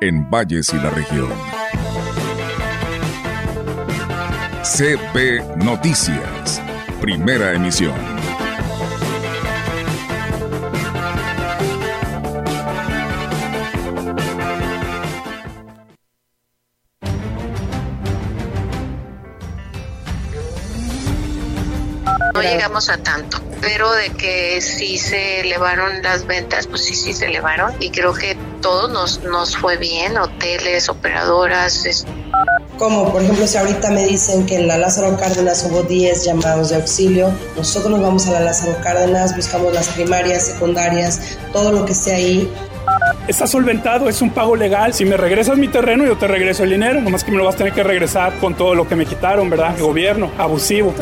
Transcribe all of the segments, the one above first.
en Valles y la región. CP Noticias, primera emisión. No llegamos a tanto, pero de que sí se elevaron las ventas, pues sí, sí se elevaron y creo que todo nos, nos fue bien, hoteles, operadoras. Como por ejemplo si ahorita me dicen que en la Lázaro Cárdenas hubo 10 llamados de auxilio, nosotros nos vamos a la Lázaro Cárdenas, buscamos las primarias, secundarias, todo lo que esté ahí. Está solventado, es un pago legal. Si me regresas mi terreno, yo te regreso el dinero. Nomás que me lo vas a tener que regresar con todo lo que me quitaron, ¿verdad? El gobierno, abusivo.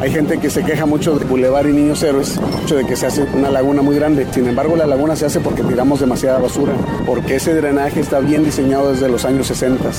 Hay gente que se queja mucho de Boulevard y Niños Héroes, mucho de que se hace una laguna muy grande. Sin embargo, la laguna se hace porque tiramos demasiada basura, porque ese drenaje está bien diseñado desde los años 60.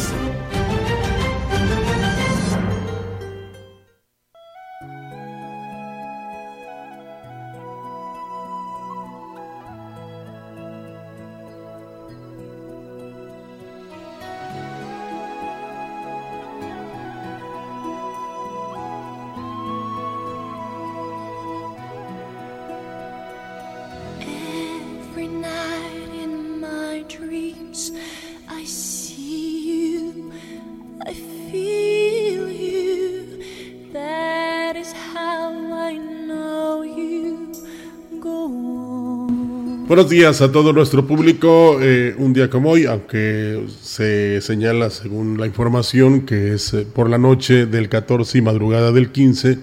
Buenos días a todo nuestro público. eh, un día como hoy, aunque se señala según la información que es eh, por la noche del 14 y madrugada del 15,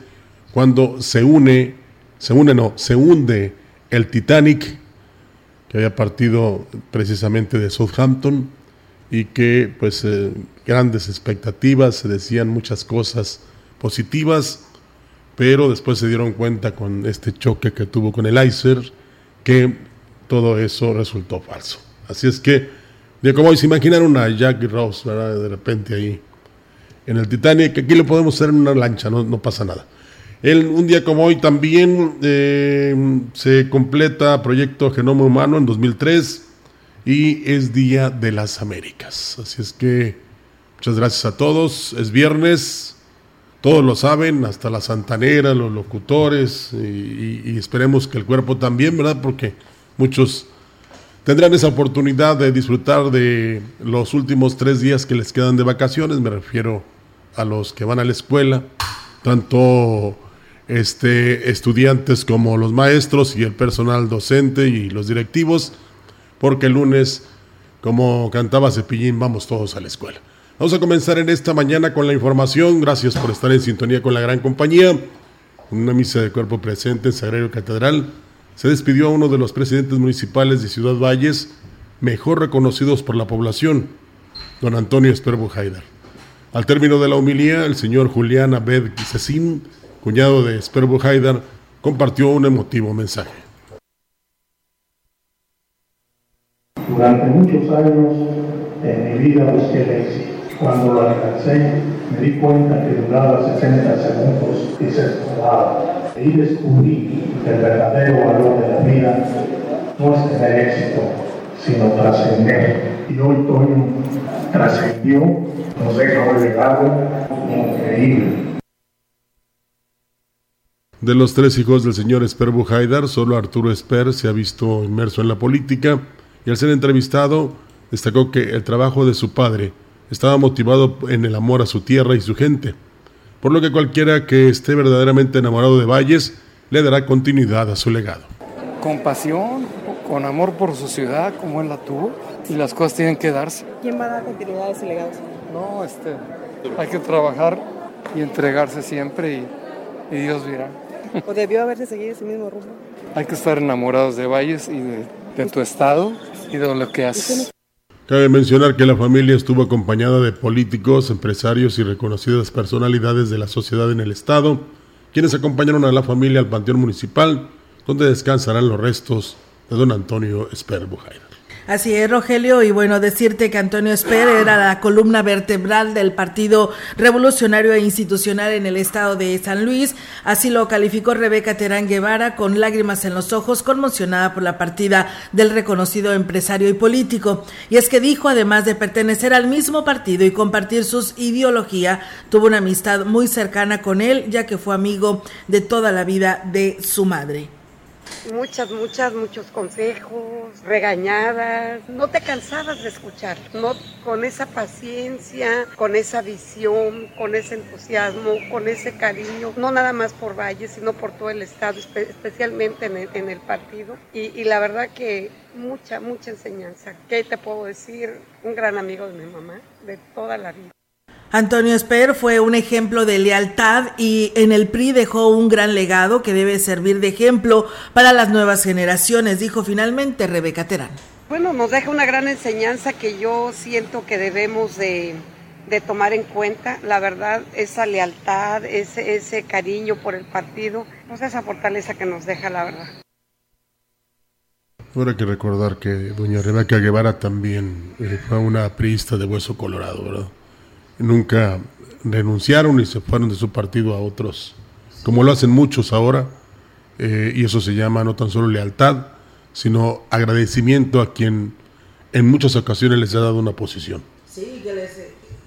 cuando se une, se une no, se hunde el Titanic, que había partido precisamente de Southampton y que pues eh, grandes expectativas, se decían muchas cosas positivas, pero después se dieron cuenta con este choque que tuvo con el iceberg que todo eso resultó falso. Así es que, de como hoy se imaginaron a Jack Ross, ¿verdad? de repente ahí en el Titanic, aquí lo podemos hacer en una lancha, no, no pasa nada. El, un día como hoy también eh, se completa Proyecto Genoma Humano en 2003 y es Día de las Américas. Así es que muchas gracias a todos. Es viernes, todos lo saben, hasta la santanera, los locutores y, y- y esperemos que el cuerpo también, ¿verdad? Porque muchos tendrán esa oportunidad de disfrutar de los últimos tres días que les quedan de vacaciones. Me refiero a los que van a la escuela, tanto este, estudiantes como los maestros y el personal docente y los directivos, porque el lunes, como cantaba Cepillín, vamos todos a la escuela. Vamos a comenzar en esta mañana con la información. Gracias por estar en sintonía con la gran compañía. Una misa de cuerpo presente en Sagrario Catedral. Se despidió a uno de los presidentes municipales de Ciudad Valles, mejor reconocidos por la población, don Antonio Esperbo Haidar. Al término de la homilía, el señor Julián Abed Cecín, cuñado de Esperbo Haidar, compartió un emotivo mensaje. Durante muchos años en mi vida busqué el éxito. Cuando lo alcancé, me di cuenta que duraba 60 segundos y se esfumaba. Y descubrí que el verdadero valor de la vida no es tener éxito, sino trascender. Y hoy Toño trascendió, nos deja un legado increíble. De los tres hijos del señor Esperbo Haidar, solo Arturo Esper se ha visto inmerso en la política y al ser entrevistado destacó que el trabajo de su padre estaba motivado en el amor a su tierra y su gente, por lo que cualquiera que esté verdaderamente enamorado de Valles le dará continuidad a su legado. con pasión, con amor por su ciudad, como él la tuvo, y las cosas tienen que darse. ¿Quién va a dar continuidad a ese legado? No, este, hay que trabajar y entregarse siempre y, y Dios dirá. ¿O debió haberse seguido ese mismo rumbo? Hay que estar enamorados de Valles y de, de tu estado y de lo que haces. Cabe mencionar que la familia estuvo acompañada de políticos, empresarios y reconocidas personalidades de la sociedad en el estado, quienes acompañaron a la familia al Panteón Municipal, donde descansarán los restos de don Antonio Esper. Así es, Rogelio, y bueno, decirte que Antonio Esper era la columna vertebral del Partido Revolucionario e Institucional en el estado de San Luis. Así lo calificó Rebeca Terán Guevara con lágrimas en los ojos, conmocionada por la partida del reconocido empresario y político. Y es que dijo, además de pertenecer al mismo partido y compartir sus ideología, tuvo una amistad muy cercana con él, ya que fue amigo de toda la vida de su madre muchas, muchas, muchos consejos, regañadas. No te cansabas de escuchar, no con esa paciencia, con esa visión, con ese entusiasmo, con ese cariño, no nada más por Valle, sino por todo el estado, especialmente en el, partido. Y, y la verdad que mucha, mucha enseñanza. ¿Qué te puedo decir? Un gran amigo de mi mamá, de toda la vida. Antonio Esper fue un ejemplo de lealtad y en el PRI dejó un gran legado que debe servir de ejemplo para las nuevas generaciones, dijo finalmente Rebeca Terán. Bueno, nos deja una gran enseñanza que yo siento que debemos de, tomar en cuenta, la verdad, esa lealtad, ese, ese cariño por el partido, pues esa fortaleza que nos deja, la verdad. Habrá que recordar que doña Rebeca Guevara también eh, fue una priista de hueso colorado, ¿verdad? Nunca renunciaron y se fueron de su partido a otros, como lo hacen muchos ahora, eh, y eso se llama no tan solo lealtad, sino agradecimiento a quien en muchas ocasiones les ha dado una posición. Sí, les,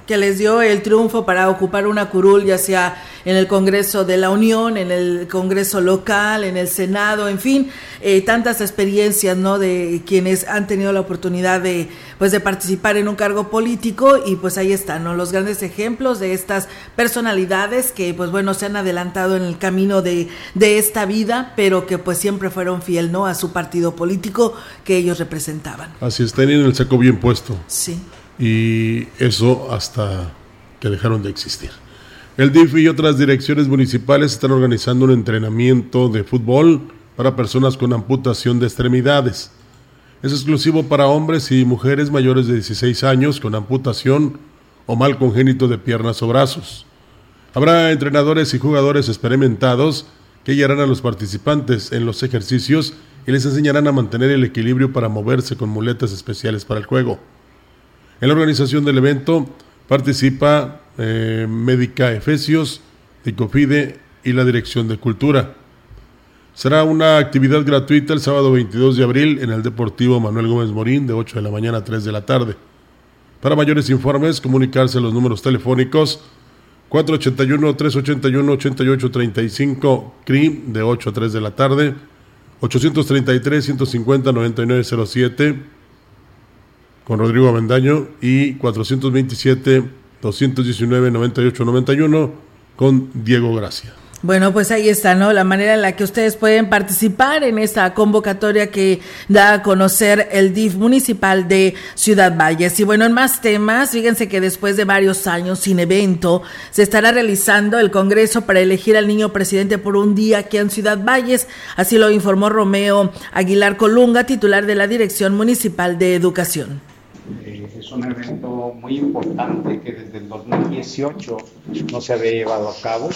que les dio el triunfo para ocupar una curul, ya sea en el Congreso de la Unión, en el Congreso local, en el Senado, en fin, eh, tantas experiencias, ¿no? De quienes han tenido la oportunidad de, pues, de participar en un cargo político y pues ahí están, ¿no? Los grandes ejemplos de estas personalidades que, pues bueno, se han adelantado en el camino de, de esta vida, pero que pues siempre fueron fiel, ¿no? A su partido político que ellos representaban. Así es, tenían el saco bien puesto. Sí y eso hasta que dejaron de existir. El DIF y otras direcciones municipales están organizando un entrenamiento de fútbol para personas con amputación de extremidades. Es exclusivo para hombres y mujeres mayores de 16 años con amputación o mal congénito de piernas o brazos. Habrá entrenadores y jugadores experimentados que guiarán a los participantes en los ejercicios y les enseñarán a mantener el equilibrio para moverse con muletas especiales para el juego. En la organización del evento participa eh, Médica Efesios, Ticofide y la Dirección de Cultura. Será una actividad gratuita el sábado 22 de abril en el Deportivo Manuel Gómez Morín de 8 de la mañana a 3 de la tarde. Para mayores informes, comunicarse a los números telefónicos 481-381-8835 CRIM de 8 a 3 de la tarde, 833-150-9907 con Rodrigo Avendaño y 427-219-9891 con Diego Gracia. Bueno, pues ahí está, ¿no? La manera en la que ustedes pueden participar en esta convocatoria que da a conocer el DIF municipal de Ciudad Valles. Y bueno, en más temas, fíjense que después de varios años sin evento, se estará realizando el Congreso para elegir al niño presidente por un día aquí en Ciudad Valles. Así lo informó Romeo Aguilar Colunga, titular de la Dirección Municipal de Educación. Eh, es un evento muy importante que desde el 2018 no se había llevado a cabo.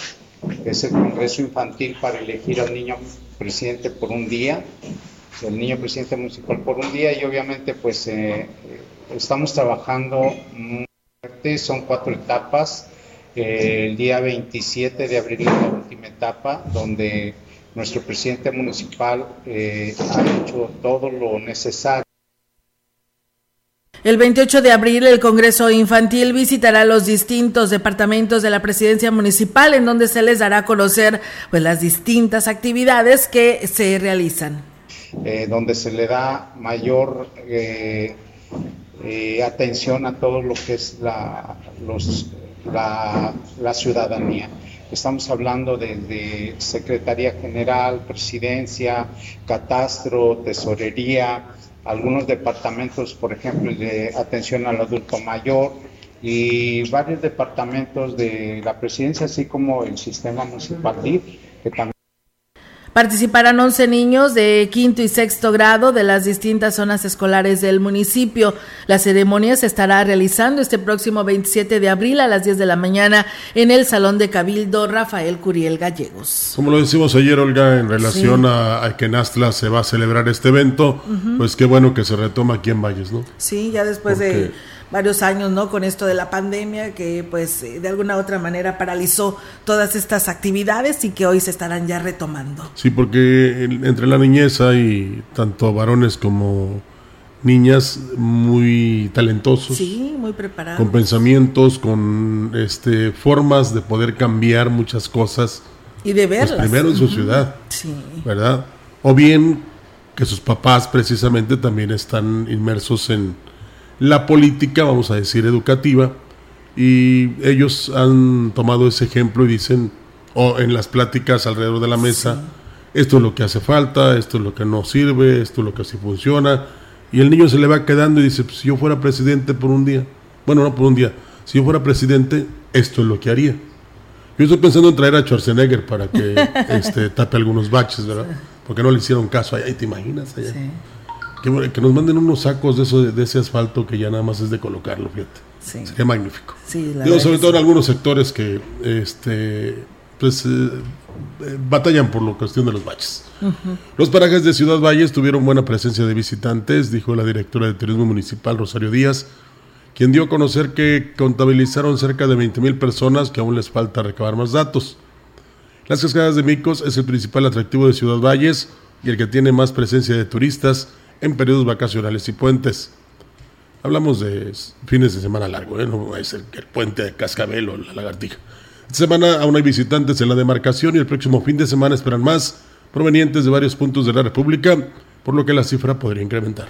Es el Congreso Infantil para elegir al niño presidente por un día, el niño presidente municipal por un día y obviamente pues eh, estamos trabajando muy fuerte, son cuatro etapas. Eh, el día 27 de abril es la última etapa donde nuestro presidente municipal ha hecho todo lo necesario el 28 de abril el Congreso Infantil visitará los distintos departamentos de la presidencia municipal en donde se les dará a conocer pues, las distintas actividades que se realizan. Eh, donde se le da mayor eh, eh, atención a todo lo que es la, la, ciudadanía. Estamos hablando de Secretaría General, Presidencia, Catastro, Tesorería, algunos departamentos, por ejemplo, de atención al adulto mayor y varios departamentos de la presidencia, así como el sistema municipal que también Participarán 11 niños de quinto y sexto grado de las distintas zonas escolares del municipio. La ceremonia se estará realizando este próximo 27 de abril a las 10 de la mañana en el Salón de Cabildo Rafael Curiel Gallegos. Como lo decimos ayer, Olga, en relación sí. a, a, que en Astla se va a celebrar este evento, uh -huh. pues qué bueno que se retoma aquí en Valles, ¿no? Sí, ya después Porque... de varios años, ¿no? Con esto de la pandemia que pues de alguna u otra manera paralizó todas estas actividades y que hoy se estarán ya retomando. Sí, porque entre la niñez hay tanto varones como niñas muy talentosos. Sí, muy preparados. Con pensamientos, con este formas de poder cambiar muchas cosas. Y de verlas. Pues primero en su ciudad. Sí. ¿Verdad? O bien que sus papás precisamente también están inmersos en la política, vamos a decir, educativa, y ellos han tomado ese ejemplo y dicen, o en las pláticas alrededor de la mesa, sí. esto es lo que hace falta, esto es lo que no sirve, esto es lo que así funciona, y el niño se le va quedando y dice, pues, si yo fuera presidente por un día, bueno, no por un día, si yo fuera presidente, esto es lo que haría. Yo estoy pensando en traer a Schwarzenegger para que este, tape algunos baches, ¿verdad? Porque no le hicieron caso allá, ¿te imaginas allá? Sí. Que, que, nos manden unos sacos de, eso, de ese asfalto que ya nada más es de colocarlo, fíjate. Sí. Sería magnífico. Sí, Digo, sobre todo en algunos sectores que este, pues, eh, batallan por la cuestión de los baches. Uh -huh. Los parajes de Ciudad Valles tuvieron buena presencia de visitantes, dijo la directora de Turismo Municipal, Rosario Díaz, quien dio a conocer que contabilizaron cerca de 20 mil personas, que aún les falta recabar más datos. Las cascadas de Micos es el principal atractivo de Ciudad Valles y el que tiene más presencia de turistas en periodos vacacionales y puentes. Hablamos de fines de semana largo, ¿eh? no es el, el, puente de Cascabel o la lagartija. Esta semana aún hay visitantes en la demarcación y el próximo fin de semana esperan más provenientes de varios puntos de la República, por lo que la cifra podría incrementar.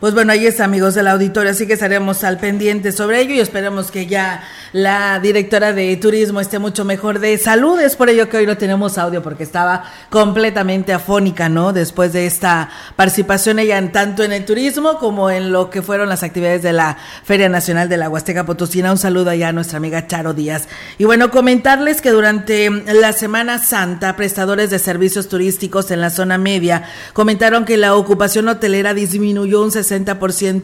Pues bueno, ahí está, amigos del auditorio, así que estaremos al pendiente sobre ello y esperemos que ya la directora de turismo esté mucho mejor de salud. Es por ello que hoy no tenemos audio porque estaba completamente afónica, ¿no? Después de esta participación ella en tanto en el turismo como en lo que fueron las actividades de la Feria Nacional de la Huasteca Potosina. Un saludo allá a nuestra amiga Charo Díaz. Y bueno, comentarles que durante la Semana Santa, prestadores de servicios turísticos en la zona media comentaron que la ocupación hotelera disminuyó un 60%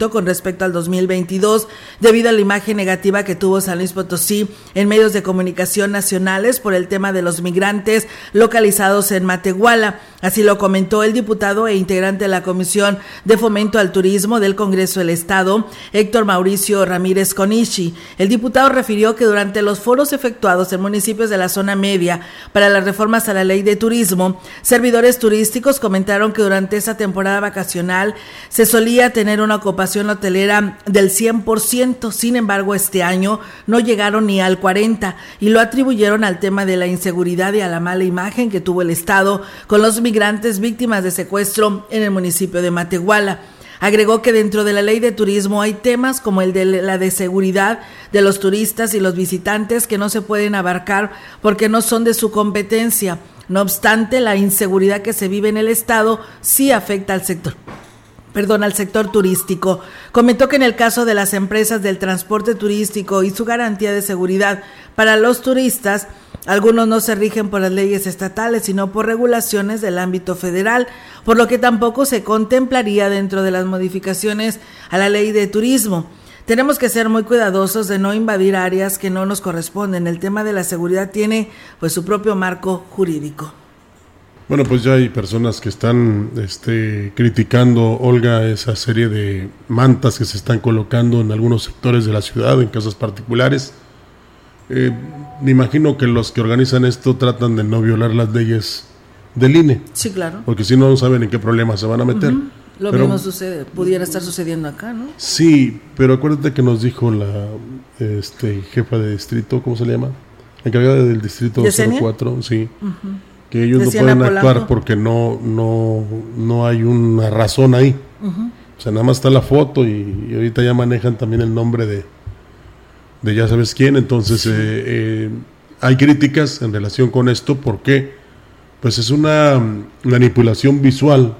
con respecto al 2022 debido a la imagen negativa que tuvo San Luis Potosí en medios de comunicación nacionales por el tema de los migrantes localizados en Matehuala. Así lo comentó el diputado e integrante de la Comisión de Fomento al Turismo del Congreso del Estado, Héctor Mauricio Ramírez Conichi. El diputado refirió que durante los foros efectuados en municipios de la zona media para las reformas a la ley de turismo, servidores turísticos comentaron que durante esa temporada vacacional se solía tener una ocupación hotelera del 100%, sin embargo este año no llegaron ni al 40% y lo atribuyeron al tema de la inseguridad y a la mala imagen que tuvo el Estado con los migrantes víctimas de secuestro en el municipio de Matehuala. Agregó que dentro de la ley de turismo hay temas como el de la de seguridad de los turistas y los visitantes que no se pueden abarcar porque no son de su competencia. No obstante, la inseguridad que se vive en el Estado sí afecta al sector perdón, al sector turístico. Comentó que en el caso de las empresas del transporte turístico y su garantía de seguridad para los turistas, algunos no se rigen por las leyes estatales, sino por regulaciones del ámbito federal, por lo que tampoco se contemplaría dentro de las modificaciones a la ley de turismo. Tenemos que ser muy cuidadosos de no invadir áreas que no nos corresponden. El tema de la seguridad tiene pues su propio marco jurídico. Bueno, pues ya hay personas que están este, criticando, Olga, esa serie de mantas que se están colocando en algunos sectores de la ciudad, en casas particulares. Eh, me imagino que los que organizan esto tratan de no violar las leyes del INE. Sí, claro. Porque si no, no saben en qué problema se van a meter. Uh -huh. Lo pero, mismo sucede, pudiera estar sucediendo acá, ¿no? Sí, pero acuérdate que nos dijo la este, jefa de distrito, ¿cómo se le llama? Encargada del distrito 04, sí. Uh -huh que ellos Decían no pueden actuar porque no, no, no hay una razón ahí. Uh -huh. O sea, nada más está la foto y, y, ahorita ya manejan también el nombre de, de ya sabes quién. Entonces, sí. eh, eh, hay críticas en relación con esto porque pues es una manipulación visual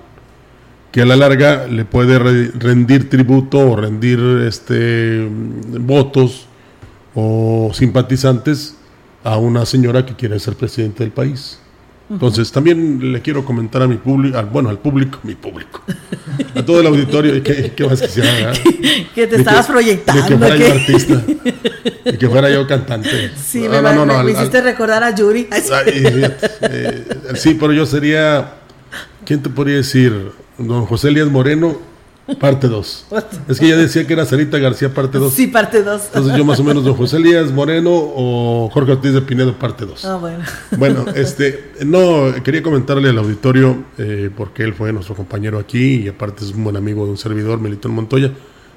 que a la larga le puede re rendir tributo o rendir este votos o simpatizantes a una señora que quiere ser presidente del país. Entonces, también le quiero comentar a mi público, bueno, al público, mi público, a todo el auditorio, ¿qué, qué más quisiera? Que te De estabas proyectando. De que fuera ¿qué? yo artista, y que fuera yo cantante. Sí, No, me, no, no, me- no, me al- hiciste recordar a Yuri. Ay. Ay, fíjate, eh, sí, pero yo sería, ¿quién te podría decir? Don José Elías Moreno, parte 2. Es que ya decía que era Sarita García, parte 2. Sí, parte 2. Entonces yo más o menos Don José Elías Moreno o Jorge Ortiz de Pinedo, parte 2. Ah, bueno. Bueno, este, no, quería comentarle al auditorio, eh, porque él fue nuestro compañero aquí y aparte es un buen amigo de un servidor, Melitón Montoya.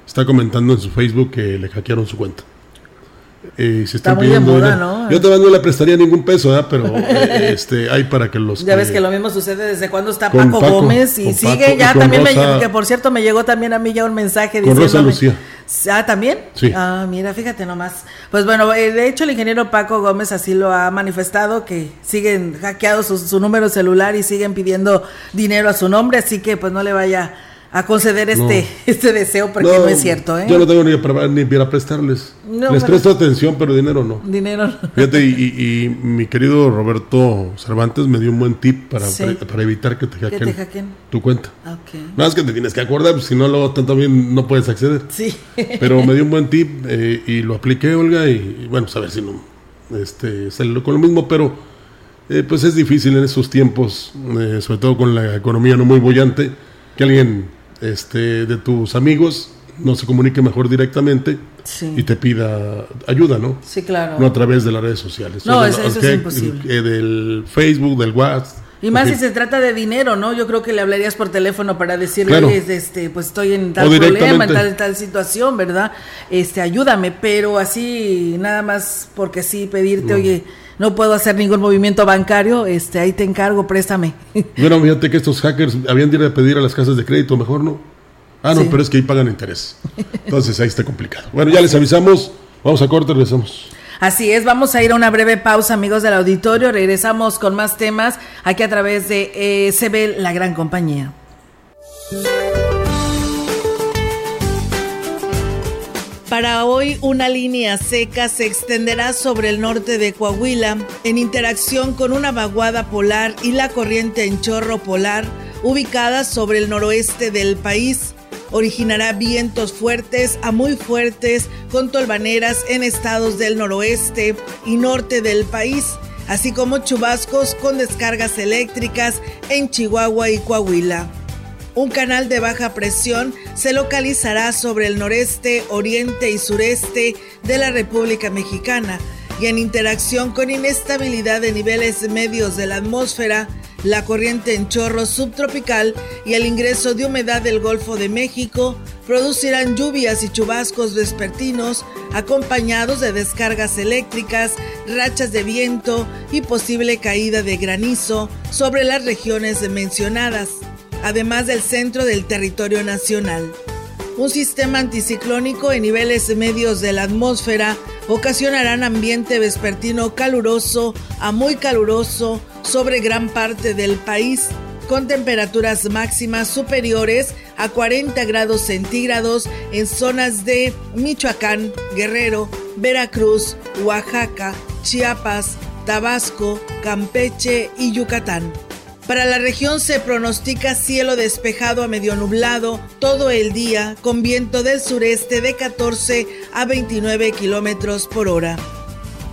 Está comentando en su Facebook que le hackearon su cuenta. Eh, se Está muy de pidiendo moda, dinero. ¿no? Yo todavía no le prestaría ningún peso, ¿verdad? pero eh, este, hay para que los. Ya ves que lo mismo sucede desde cuando está Paco, Paco, Gómez y sigue Paco ya también me Rosa- que por cierto me llegó también a mí ya un mensaje Con Rosa Lucía. Ah, también. Sí. Ah, mira, fíjate nomás. Pues bueno, eh, de hecho el ingeniero Paco Gómez así lo ha manifestado que siguen hackeados su, su número celular y siguen pidiendo dinero a su nombre, así que pues no le vaya a conceder este No. este deseo porque no, es cierto, ¿eh? Yo no tengo ni para, ni para prestarles. No, Les presto atención, pero dinero no. Dinero. Fíjate, y, y- y mi querido Roberto Cervantes me dio un buen tip para, Sí. para, para evitar que te Que hackeen te hackeen. tu cuenta. Ok. Nada más que te tienes que acordar, pues, si no, luego tanto bien no puedes acceder. Sí. Pero me dio un buen tip eh, y lo apliqué, Olga, y, y bueno, pues a ver si no este, sale con lo mismo, pero eh, pues es difícil en esos tiempos, eh, sobre todo con la economía no muy bollante, que alguien este, de tus amigos no se comunique mejor directamente Sí. y te pida ayuda, ¿no? Sí, claro. No a través de las redes sociales. No, O eso- es imposible. que del Facebook, del WhatsApp. Y más si se trata de dinero, ¿no? Yo creo que le hablarías por teléfono para decirle, Claro. "Oye, este, pues estoy en tal problema, en tal, tal situación, ¿verdad? Este, ayúdame, pero así, nada más porque sí, pedirte, No. oye, no puedo hacer ningún movimiento bancario, este, ahí te encargo, préstame. Bueno, fíjate que estos hackers habían de ir a pedir a las casas de crédito, mejor no. Ah, no, Sí. pero es que ahí pagan interés. Entonces ahí está complicado. Bueno, ya les avisamos. Vamos a corte, regresamos. Así es, vamos a ir a una breve pausa, amigos del auditorio. Regresamos con más temas aquí a través de eh, CB La Gran Compañía. Para hoy, una línea seca se extenderá sobre el norte de Coahuila en interacción con una vaguada polar y la corriente en chorro polar ubicada sobre el noroeste del país. Originará vientos fuertes a muy fuertes con tolvaneras en estados del noroeste y norte del país, así como chubascos con descargas eléctricas en Chihuahua y Coahuila. Un canal de baja presión se localizará sobre el noreste, oriente y sureste de la República Mexicana y en interacción con inestabilidad de niveles medios de la atmósfera, la corriente en chorro subtropical y el ingreso de humedad del Golfo de México producirán lluvias y chubascos vespertinos acompañados de descargas eléctricas, rachas de viento y posible caída de granizo sobre las regiones mencionadas además del centro del territorio nacional. Un sistema anticiclónico en niveles medios de la atmósfera ocasionarán ambiente vespertino caluroso a muy caluroso sobre gran parte del país, con temperaturas máximas superiores a 40 grados centígrados en zonas de Michoacán, Guerrero, Veracruz, Oaxaca, Chiapas, Tabasco, Campeche y Yucatán. Para la región se pronostica cielo despejado a medio nublado todo el día con viento del sureste de 14 a 29 kilómetros por hora.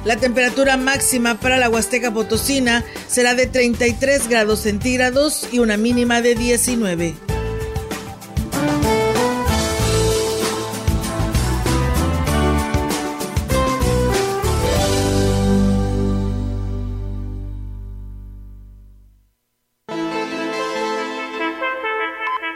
La temperatura máxima para la Huasteca Potosina será de 33 grados centígrados y una mínima de 19.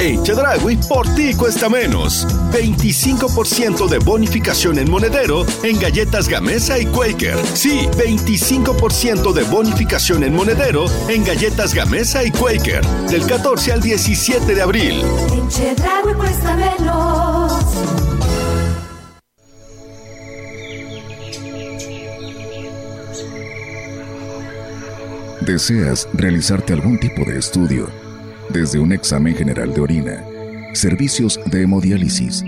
En Chedragui, por ti cuesta menos. 25% de bonificación en monedero en galletas Gamesa y Quaker. Sí, 25% de bonificación en monedero en galletas Gamesa y Quaker. Del 14 al 17 de abril. En Chedraui cuesta menos. ¿Deseas realizarte algún tipo de estudio? Desde un examen general de orina, servicios de hemodiálisis,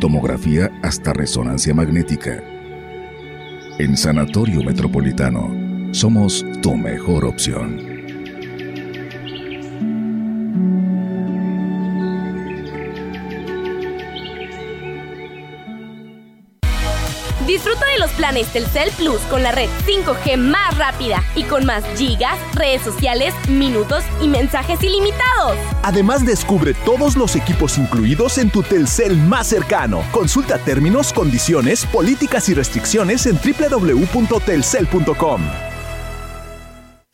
tomografía hasta resonancia magnética. En Sanatorio Metropolitano, somos tu mejor opción. Planes Telcel Plus con la red 5G más rápida y con más gigas, redes sociales, minutos y mensajes ilimitados. Además, descubre todos los equipos incluidos en tu Telcel más cercano. Consulta términos, condiciones, políticas y restricciones en www.telcel.com.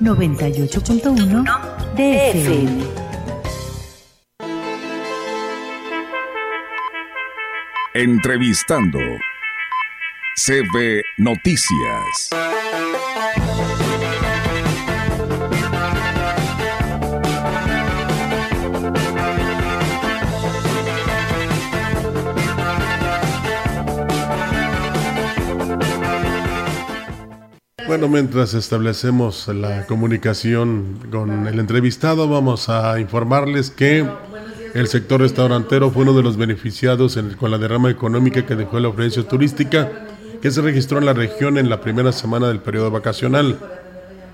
98.1 DFM. Entrevistando. CB Noticias. Bueno, mientras establecemos la comunicación con el entrevistado, vamos a informarles que el sector restaurantero fue uno de los beneficiados en- con la derrama económica que dejó la ofrenda turística que se registró en la región en la primera semana del periodo vacacional.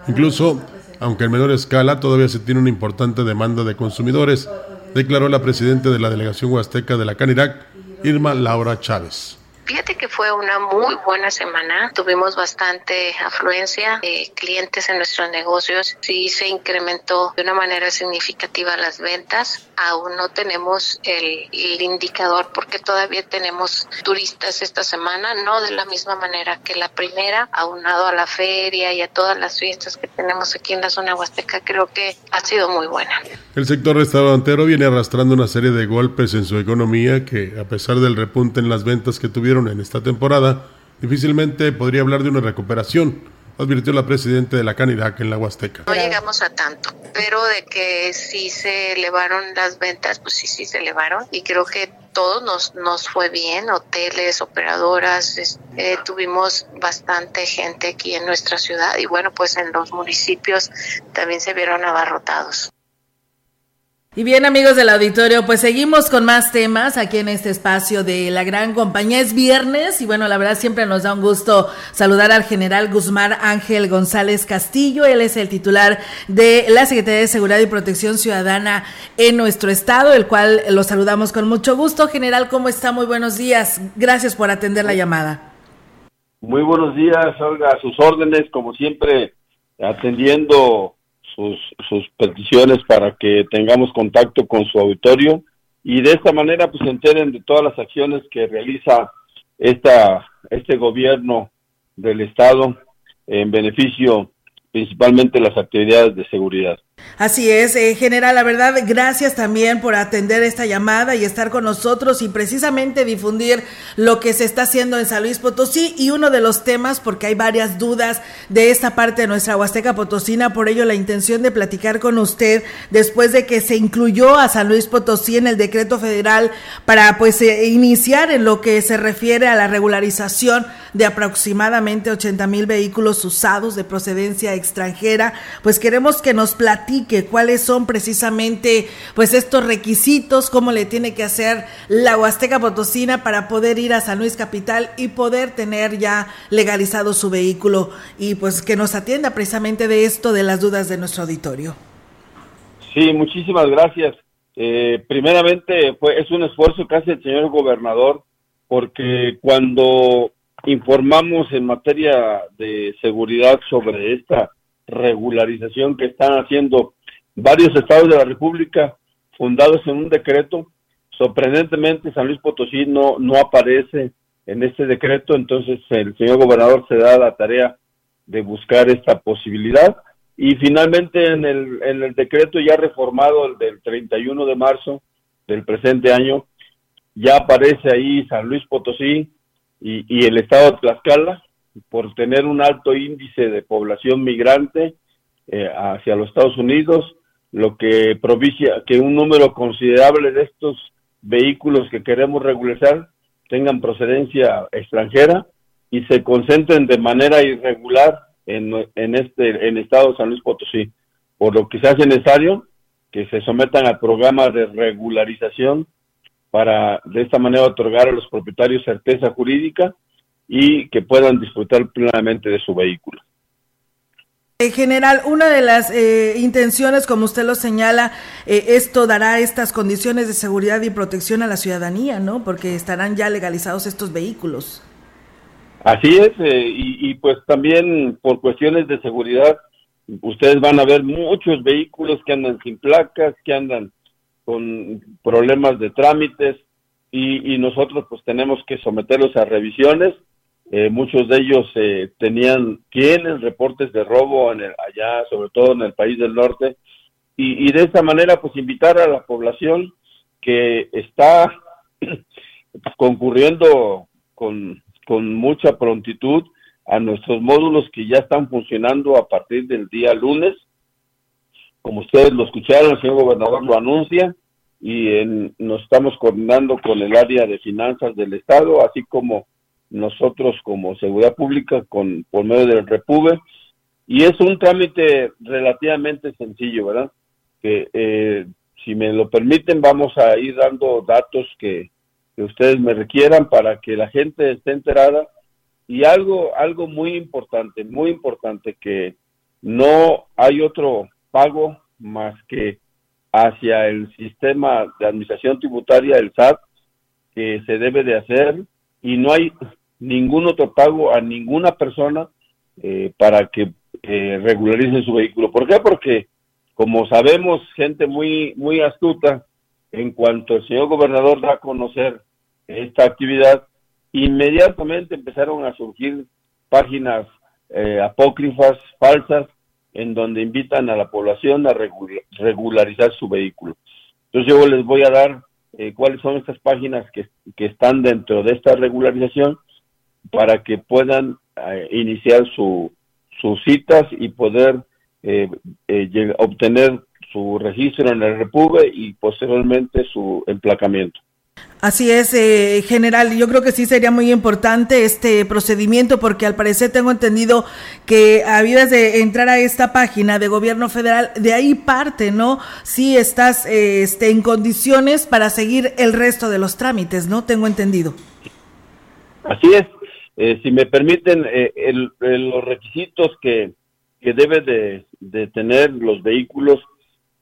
Incluso, aunque en menor escala, todavía se tiene una importante demanda de consumidores, declaró la presidenta de la delegación huasteca de la Canirac, Irma Laura Chávez. Fíjate que fue una muy buena semana. Tuvimos bastante afluencia de clientes en nuestros negocios. Sí se incrementó de una manera significativa las ventas. Aún no tenemos el, el indicador porque todavía tenemos turistas esta semana, no de la misma manera que la primera, aunado a la feria y a todas las fiestas que tenemos aquí en la zona huasteca, creo que ha sido muy buena. El sector restaurantero viene arrastrando una serie de golpes en su economía que, a pesar del repunte en las ventas que tuvieron en esta temporada, difícilmente podría hablar de una recuperación, advirtió la presidenta de la Canidad en la Huasteca. No llegamos a tanto, pero de que sí se elevaron las ventas, pues sí, sí se elevaron y creo que todos nos, nos fue bien, hoteles, operadoras, eh, tuvimos bastante gente aquí en nuestra ciudad y bueno, pues en los municipios también se vieron abarrotados. Y bien amigos del auditorio, pues seguimos con más temas aquí en este espacio de la gran compañía. Es viernes y bueno, la verdad siempre nos da un gusto saludar al general Guzmán Ángel González Castillo. Él es el titular de la Secretaría de Seguridad y Protección Ciudadana en nuestro estado, el cual lo saludamos con mucho gusto. General, ¿cómo está? Muy buenos días. Gracias por atender la llamada. Muy buenos días, Olga, a sus órdenes, como siempre, atendiendo sus, sus peticiones para que tengamos contacto con su auditorio y de esta manera pues se enteren de todas las acciones que realiza esta, este gobierno del Estado en beneficio principalmente de las actividades de seguridad. Así es, eh, general, la verdad, gracias también por atender esta llamada y estar con nosotros y precisamente difundir lo que se está haciendo en San Luis Potosí y uno de los temas, porque hay varias dudas de esta parte de nuestra Huasteca Potosina, por ello la intención de platicar con usted después de que se incluyó a San Luis Potosí en el decreto federal para pues eh, iniciar en lo que se refiere a la regularización de aproximadamente 80 mil vehículos usados de procedencia extranjera, pues queremos que nos platique que cuáles son precisamente pues estos requisitos, cómo le tiene que hacer la Huasteca Potosina para poder ir a San Luis Capital y poder tener ya legalizado su vehículo y pues que nos atienda precisamente de esto, de las dudas de nuestro auditorio. Sí, muchísimas gracias. Eh, primeramente, fue, es un esfuerzo que hace el señor gobernador porque cuando informamos en materia de seguridad sobre esta regularización que están haciendo varios estados de la República fundados en un decreto. Sorprendentemente, San Luis Potosí no, no aparece en este decreto, entonces el señor gobernador se da la tarea de buscar esta posibilidad. Y finalmente en el, en el decreto ya reformado, el del 31 de marzo del presente año, ya aparece ahí San Luis Potosí y, el estado de Tlaxcala, por tener un alto índice de población migrante eh, hacia los Estados Unidos, lo que provicia que un número considerable de estos vehículos que queremos regularizar tengan procedencia extranjera y se concentren de manera irregular en, en este en estado de San Luis Potosí, por lo que se hace necesario que se sometan al programa de regularización para de esta manera otorgar a los propietarios certeza jurídica y que puedan disfrutar plenamente de su vehículo. En general, una de las eh, intenciones, como usted lo señala, eh, esto dará estas condiciones de seguridad y protección a la ciudadanía, ¿no? Porque estarán ya legalizados estos vehículos. Así es, eh, y, y, pues también por cuestiones de seguridad, ustedes van a ver muchos vehículos que andan sin placas, que andan con problemas de trámites, y, y nosotros pues tenemos que someterlos a revisiones eh, muchos de ellos eh, tenían, tienen reportes de robo en el, allá, sobre todo en el país del norte, y, de esta manera pues invitar a la población que está concurriendo con, con mucha prontitud a nuestros módulos que ya están funcionando a partir del día lunes. Como ustedes lo escucharon, el señor gobernador lo anuncia y en, nos estamos coordinando con el área de finanzas del Estado, así como nosotros como seguridad pública con por medio del Repube y es un trámite relativamente sencillo, ¿verdad? Que eh, si me lo permiten vamos a ir dando datos que, que ustedes me requieran para que la gente esté enterada y algo algo muy importante, muy importante que no hay otro pago más que hacia el sistema de administración tributaria, el SAT, que se debe de hacer y no hay ningún otro pago a ninguna persona eh, para que eh, regularice su vehículo. ¿Por qué? Porque, como sabemos, gente muy, muy astuta, en cuanto el señor gobernador da a conocer esta actividad, inmediatamente empezaron a surgir páginas eh, apócrifas, falsas, en donde invitan a la población a regularizar su vehículo. Entonces yo les voy a dar cuáles son estas páginas que, que están dentro de esta regularización para que puedan eh, iniciar su, sus citas y poder eh, eh, obtener su registro en el Repube y posteriormente su emplacamiento. Así es, general. Yo creo que sí sería muy importante este procedimiento porque al parecer tengo entendido que habías de entrar a esta página de gobierno federal, de ahí parte, ¿no? Si estás este, en condiciones para seguir el resto de los trámites, ¿no? Tengo entendido. Así es, eh, si me permiten, eh, los requisitos que, que debe de, tener los vehículos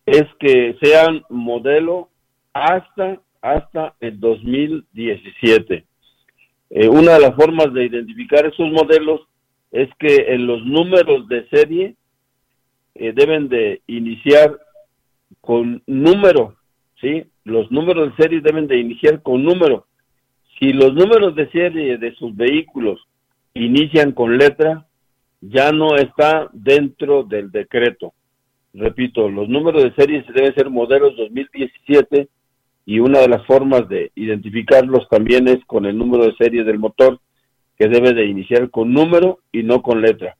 es que sean modelo hasta, hasta el 2017. Eh, una de las formas de identificar esos modelos es que en los números de serie deben de iniciar con número, ¿sí? Los números de serie deben de iniciar con número si los números de serie de sus vehículos inician con letra, ya no está dentro del decreto. repito, los números de serie deben ser modelos 2017 y una de las formas de identificarlos también es con el número de serie del motor, que debe de iniciar con número y no con letra.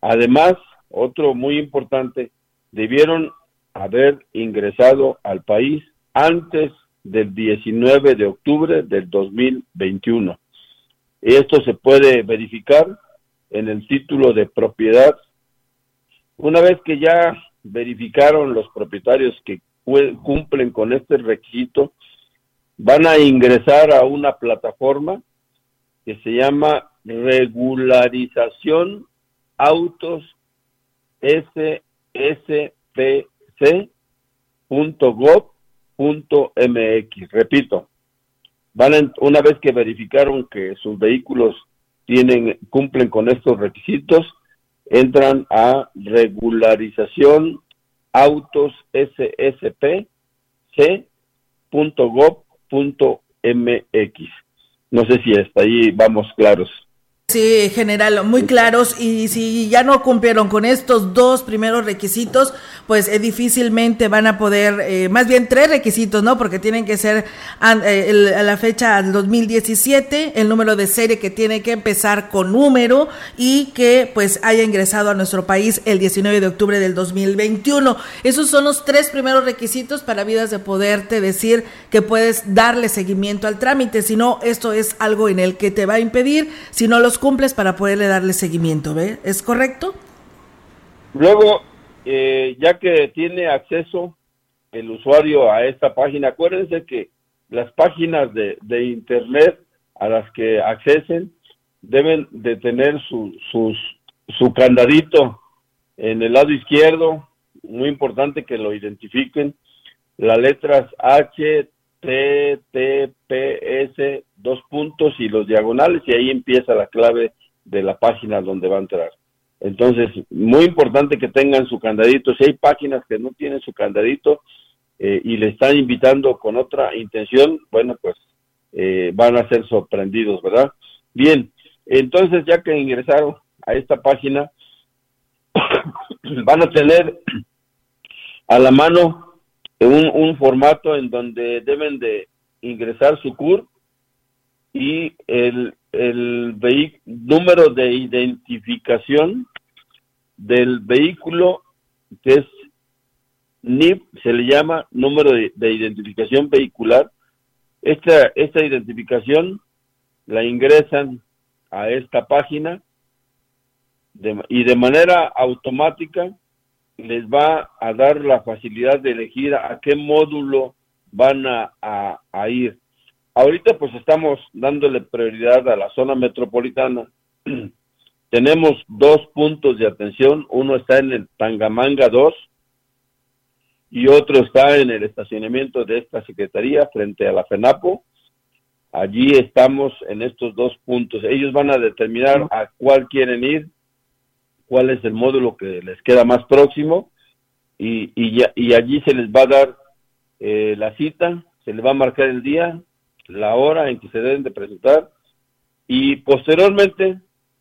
Además, otro muy importante, debieron haber ingresado al país antes del 19 de octubre del 2021. Esto se puede verificar en el título de propiedad. Una vez que ya verificaron los propietarios que cumplen con este requisito, van a ingresar a una plataforma que se llama regularización autos mx Repito, van una vez que verificaron que sus vehículos tienen cumplen con estos requisitos, entran a regularización autos mx No sé si hasta ahí vamos claros. Sí, general, muy claros. Y si ya no cumplieron con estos dos primeros requisitos, pues eh, difícilmente van a poder, eh, más bien tres requisitos, ¿no? Porque tienen que ser eh, a la fecha del 2017, el número de serie que tiene que empezar con número y que pues haya ingresado a nuestro país el 19 de octubre del 2021. Esos son los tres primeros requisitos para vidas de poderte decir que puedes darle seguimiento al trámite. Si no, esto es algo en el que te va a impedir, si no los cumples para poderle darle seguimiento, ¿ve? ¿Es correcto? Luego, eh, ya que tiene acceso el usuario a esta página, acuérdense que las páginas de, internet a las que accesen deben de tener su, sus, su candadito en el lado izquierdo, muy importante que lo identifiquen, las letras H, T, T, P, S, dos puntos y los diagonales y ahí empieza la clave de la página donde va a entrar. Entonces, muy importante que tengan su candadito. Si hay páginas que no tienen su candadito eh, y le están invitando con otra intención, bueno, pues eh, van a ser sorprendidos, ¿verdad? Bien, entonces ya que ingresaron a esta página, van a tener a la mano un, un formato en donde deben de ingresar su CUR y el, el número de identificación del vehículo que es NIP, se le llama número de, identificación vehicular. Esta, esta identificación la ingresan a esta página y de manera automática les va a dar la facilidad de elegir a qué módulo van a, a, ir. Ahorita pues estamos dándole prioridad a la zona metropolitana. Tenemos dos puntos de atención, uno está en el Tangamanga 2 y otro está en el estacionamiento de esta secretaría frente a la FENAPO. Allí estamos en estos dos puntos. Ellos van a determinar a cuál quieren ir cuál es el módulo que les queda más próximo y, y, y allí se les va a dar eh, la cita, se les va a marcar el día, la hora en que se deben de presentar y posteriormente,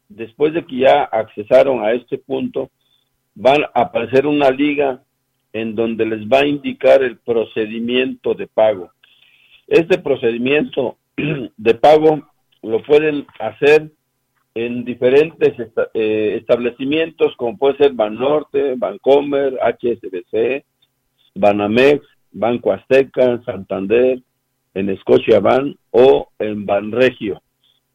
después de que ya accesaron a este punto, van a aparecer una liga en donde les va a indicar el procedimiento de pago. Este procedimiento de pago lo pueden hacer en diferentes eh, establecimientos como puede ser Banorte, Bancomer, HSBC, Banamex, Banco Azteca, Santander, en Ban o en Banregio,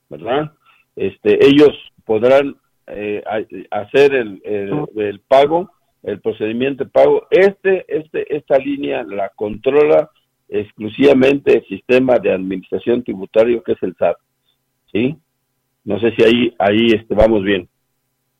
¿verdad? Este, ellos podrán eh, hacer el, el, pago, el procedimiento de pago. Este, este, esta línea la controla exclusivamente el sistema de administración tributario que es el SAT, ¿sí? No sé si ahí, ahí este, vamos bien.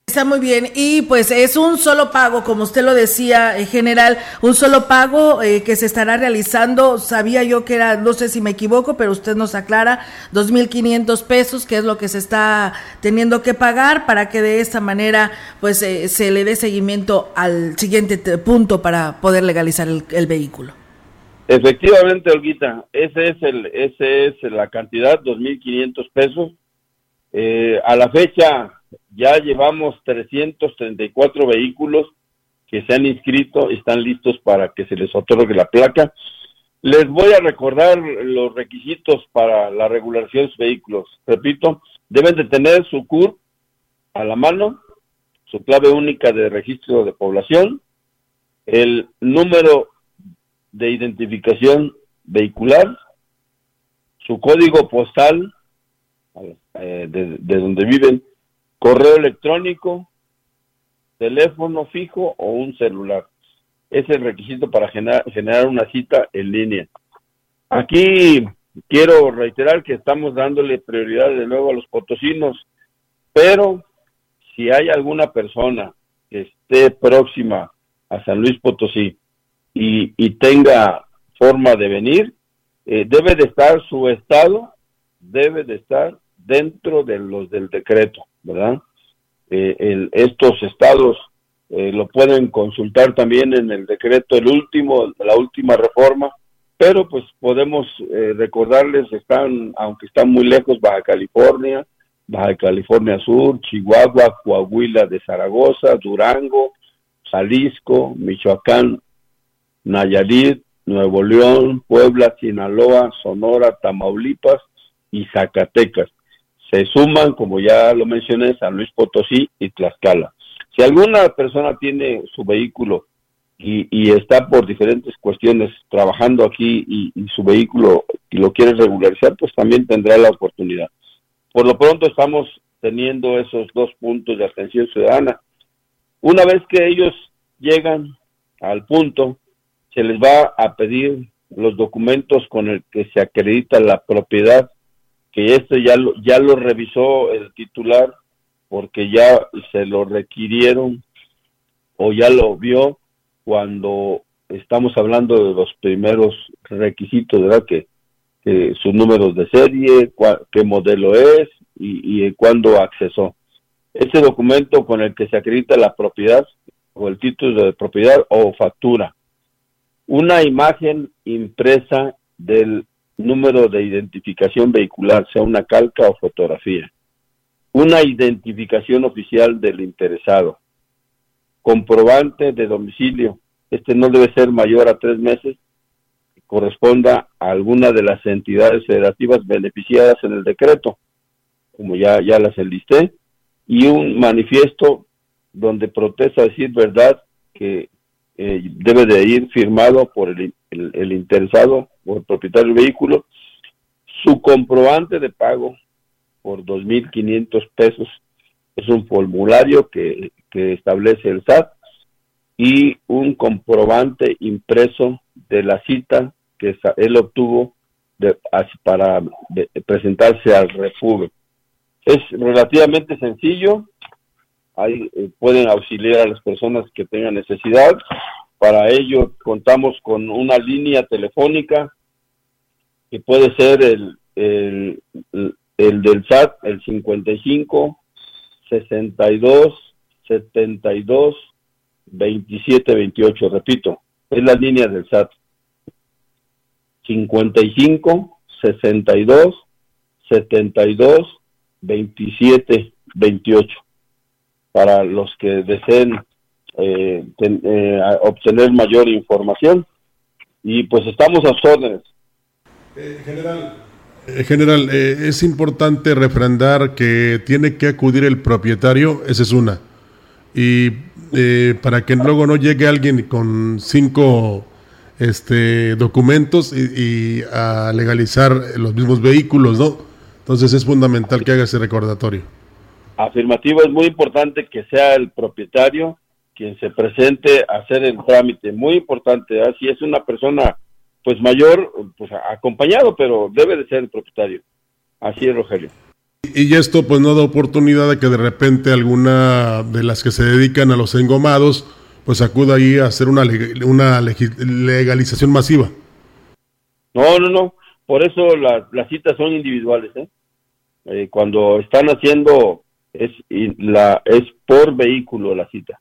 Está muy bien. Y pues es un solo pago, como usted lo decía, en general, un solo pago eh, que se estará realizando. Sabía yo que era, no sé si me equivoco, pero usted nos aclara, 2.500 pesos, que es lo que se está teniendo que pagar para que de esta manera pues eh, se le dé seguimiento al siguiente punto para poder legalizar el, el vehículo. Efectivamente, Olguita, ese es el, ese es la cantidad, 2.500 pesos eh, a la fecha ya llevamos 334 vehículos que se han inscrito están listos para que se les otorgue la placa. Les voy a recordar los requisitos para la regulación de sus vehículos. Repito, deben de tener su CUR a la mano, su clave única de registro de población, el número de identificación vehicular, su código postal eh, de, donde viven, correo electrónico, teléfono fijo o un celular. Es el requisito para generar, generar una cita en línea. Aquí quiero reiterar que estamos dándole prioridad de nuevo a los potosinos, pero si hay alguna persona que esté próxima a San Luis Potosí y, tenga forma de venir, eh, debe de estar su estado, debe de estar dentro de los del decreto, ¿verdad? Eh, estos estados eh, lo pueden consultar también en el decreto, el último, la última reforma, pero pues podemos recordarles, están, aunque están muy lejos, Baja California, Baja California Sur, Chihuahua, Coahuila de Zaragoza, Durango, Jalisco, Michoacán, Nayarit, Nuevo León, Puebla, Sinaloa, Sonora, Tamaulipas y Zacatecas. Se suman, como ya lo mencioné, San Luis Potosí y Tlaxcala. Si alguna persona tiene su vehículo y, está por diferentes cuestiones trabajando aquí y, y, su vehículo y lo quiere regularizar, pues también tendrá la oportunidad. Por lo pronto estamos teniendo esos dos puntos de atención ciudadana. Una vez que ellos llegan al punto, se les va a pedir los documentos con el que se acredita la propiedad, que esto ya lo, ya lo revisó el titular porque ya se lo requirieron o ya lo vio cuando estamos hablando de los primeros requisitos, ¿verdad? Que sus números de serie, qué modelo es y, y cuándo accesó. Ese documento con el que se acredita la propiedad o el título de propiedad o factura. Una imagen impresa del número de identificación vehicular, sea una calca o fotografía. Una identificación oficial del interesado. Comprobante de domicilio. Este no debe ser mayor a tres meses corresponda a alguna de las entidades federativas beneficiadas en el decreto, como ya, ya las enlisté, y un manifiesto donde protesta decir verdad que eh, debe de ir firmado por el, el, interesado o el propietario del vehículo, su comprobante de pago por 2.500 pesos es un formulario que, que establece el SAT y un comprobante impreso de la cita que él obtuvo para presentarse al refugio. Es relativamente sencillo, ahí eh, pueden auxiliar a las personas que tengan necesidad. Para ello contamos con una línea telefónica que puede ser el, el, el del SAT, el 55 62 72 27 28, repito, es la línea del SAT. 55 62 72 27 28 para los que deseen eh, eh, obtener mayor información y pues estamos a sus órdenes. Eh, general, general es importante refrendar que tiene que acudir el propietario, esa es una, y para que luego no llegue alguien con cinco este, documentos y, a legalizar los mismos vehículos, ¿no? Entonces es fundamental que haga ese recordatorio. Afirmativo, es muy importante que sea el propietario quien se presente a hacer el trámite, muy importante, ¿eh? si es una persona pues mayor, pues acompañado, pero debe de ser el propietario. Así es, Rogelio. Y esto pues no da oportunidad de que de repente alguna de las que se dedican a los engomados, pues acuda ahí a hacer una, una legalización masiva. No, no, no. Por eso las citas son individuales. ¿eh? ¿eh? cuando están haciendo, es, la, es por vehículo la cita.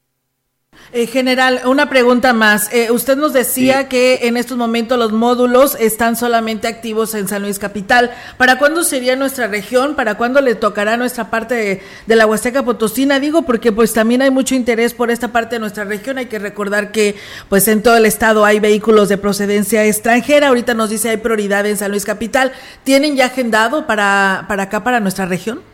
Eh, general, una pregunta más. Eh, usted nos decía que en estos momentos los módulos están solamente activos en San Luis Capital. ¿Para cuándo sería nuestra región? ¿Para cuándo le tocará nuestra parte de, la Huasteca Potosina? Digo porque pues también hay mucho interés por esta parte de nuestra región. Hay que recordar que pues en todo el estado hay vehículos de procedencia extranjera. Ahorita nos dice hay prioridad en San Luis Capital. ¿Tienen ya agendado para, para acá, para nuestra región?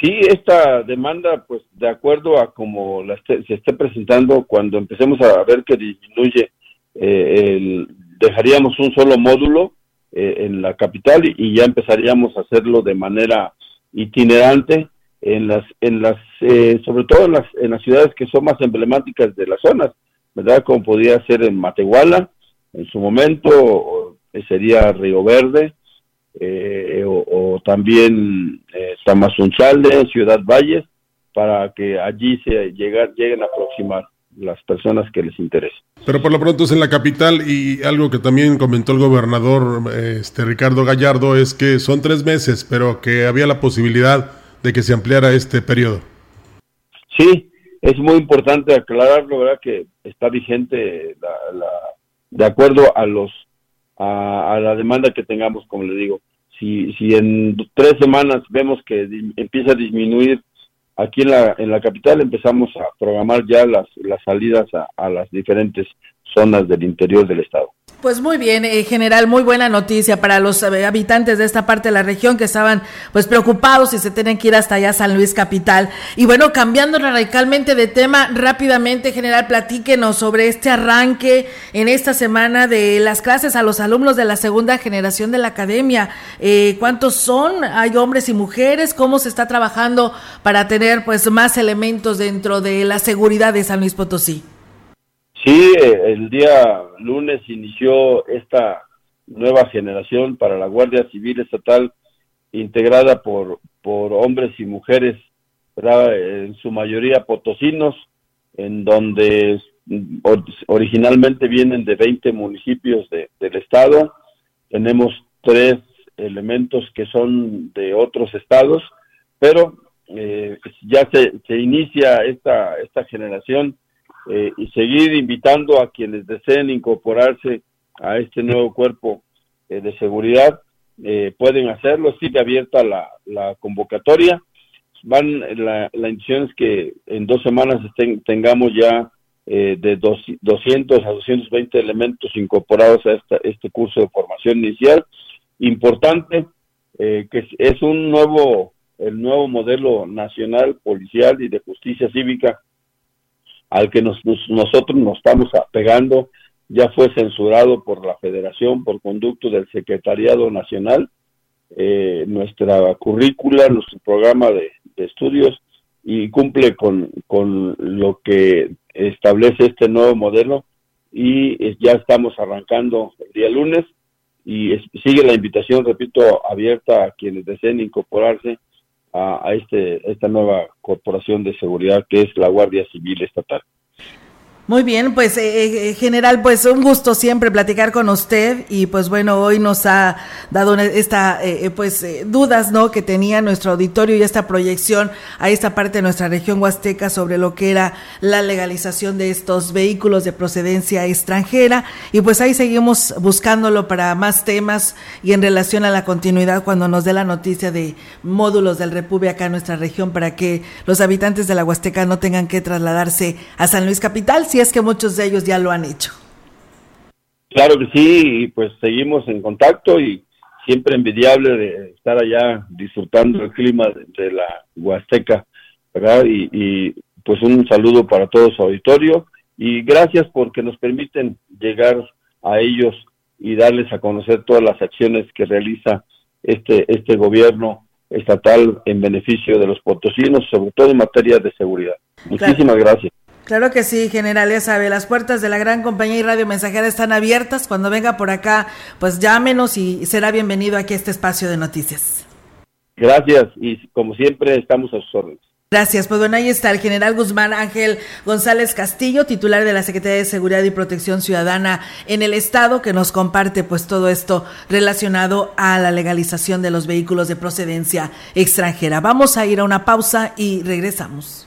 Sí, esta demanda, pues de acuerdo a como la se esté presentando, cuando empecemos a ver que disminuye, eh, dejaríamos un solo módulo eh, en la capital y, ya empezaríamos a hacerlo de manera itinerante en las, en las, eh, sobre todo en las, en las ciudades que son más emblemáticas de las zonas, ¿verdad? Como podría ser en Matehuala, en su momento, sería Río Verde, eh, o, también eh, Tamazunchale, Ciudad Valles, para que allí se lleguen a aproximar las personas que les interese. Pero por lo pronto es en la capital y algo que también comentó el gobernador este Ricardo Gallardo es que son tres meses, pero que había la posibilidad de que se ampliara este periodo. Sí, es muy importante aclararlo, ¿verdad? Que está vigente la, de acuerdo a los a, la demanda que tengamos, como le digo. Si, si en tres semanas vemos que empieza a disminuir aquí en la, en la capital, empezamos a programar ya las, las salidas a las diferentes zonas del interior del estado. Pues muy bien, en general, muy buena noticia para los eh, habitantes de esta parte de la región que estaban pues preocupados y se tienen que ir hasta allá San Luis capital. Y bueno, cambiando radicalmente de tema, rápidamente, general, platíquenos sobre este arranque en esta semana de las clases a los alumnos de la segunda generación de la academia. Eh, ¿Cuántos son? ¿Hay hombres y mujeres? ¿Cómo se está trabajando para tener pues más elementos dentro de la seguridad de San Luis Potosí? Sí, el día lunes inició esta nueva generación para la Guardia Civil Estatal integrada por, por hombres y mujeres, en su mayoría potosinos, en donde originalmente vienen de 20 municipios del estado. Tenemos tres elementos que son de otros estados, pero eh, ya se, se inicia esta, esta generación eh, y seguir invitando a quienes deseen incorporarse a este nuevo cuerpo eh, de seguridad. Eh, pueden hacerlo, sigue abierta la, la convocatoria. Van, la, la intención es que en dos semanas estén, tengamos ya de dos, 200 a 220 elementos incorporados a esta, este curso de formación inicial. Importante, que es un nuevo, el nuevo modelo nacional policial y de justicia cívica al que nos, nosotros nos estamos apegando ya fue censurado por la Federación por conducto del Secretariado Nacional, eh, nuestra currícula, nuestro programa de, estudios y cumple con, con, lo que establece este nuevo modelo y ya estamos arrancando el día lunes y sigue la invitación, repito, abierta a quienes deseen incorporarse a, este, esta nueva corporación de seguridad que es la Guardia Civil Estatal. Muy bien, pues eh, eh, general, pues un gusto siempre platicar con usted y pues bueno, hoy nos ha dado esta eh, pues dudas, ¿no? Que tenía nuestro auditorio y esta proyección a esta parte de nuestra región huasteca sobre lo que era la legalización de estos vehículos de procedencia extranjera y pues ahí seguimos buscándolo para más temas y en relación a la continuidad cuando nos dé la noticia de módulos del República acá en nuestra región para que los habitantes de la Huasteca no tengan que trasladarse a San Luis Capital es que muchos de ellos ya lo han hecho. Claro que sí, y pues seguimos en contacto y siempre envidiable de estar allá disfrutando el clima de, la Huasteca, ¿verdad? Y, pues un saludo para todo su auditorio y gracias porque nos permiten llegar a ellos y darles a conocer todas las acciones que realiza este, este gobierno estatal en beneficio de los potosinos, sobre todo en materia de seguridad. Muchísimas gracias. Claro que sí, general, ya sabe, las puertas de la gran compañía y radio mensajera están abiertas. Cuando venga por acá, pues llámenos y será bienvenido aquí a este espacio de noticias. Gracias y como siempre estamos a sus órdenes. Gracias. Pues bueno, ahí está el general Guzmán Ángel González Castillo, titular de la Secretaría de Seguridad y Protección Ciudadana en el Estado, que nos comparte pues todo esto relacionado a la legalización de los vehículos de procedencia extranjera. Vamos a ir a una pausa y regresamos.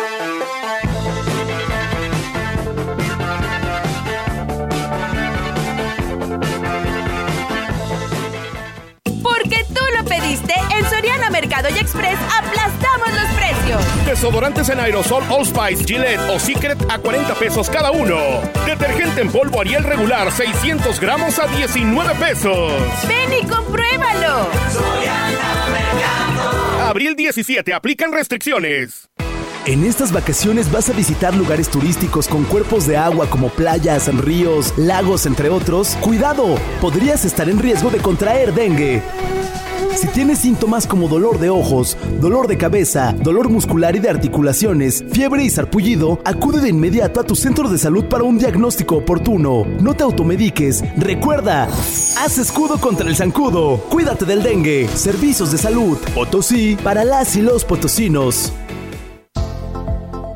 Mercado y Express aplastamos los precios. Desodorantes en aerosol All Spice, Gillette o Secret a 40 pesos cada uno. Detergente en polvo Ariel regular 600 gramos a 19 pesos. Ven y compruébalo. Abril 17, aplican restricciones. En estas vacaciones vas a visitar lugares turísticos con cuerpos de agua como playas, ríos, lagos, entre otros. Cuidado, podrías estar en riesgo de contraer dengue. Si tienes síntomas como dolor de ojos, dolor de cabeza, dolor muscular y de articulaciones, fiebre y sarpullido, acude de inmediato a tu centro de salud para un diagnóstico oportuno. No te automediques. Recuerda, haz escudo contra el zancudo. Cuídate del dengue. Servicios de salud. Potosí para las y los potosinos.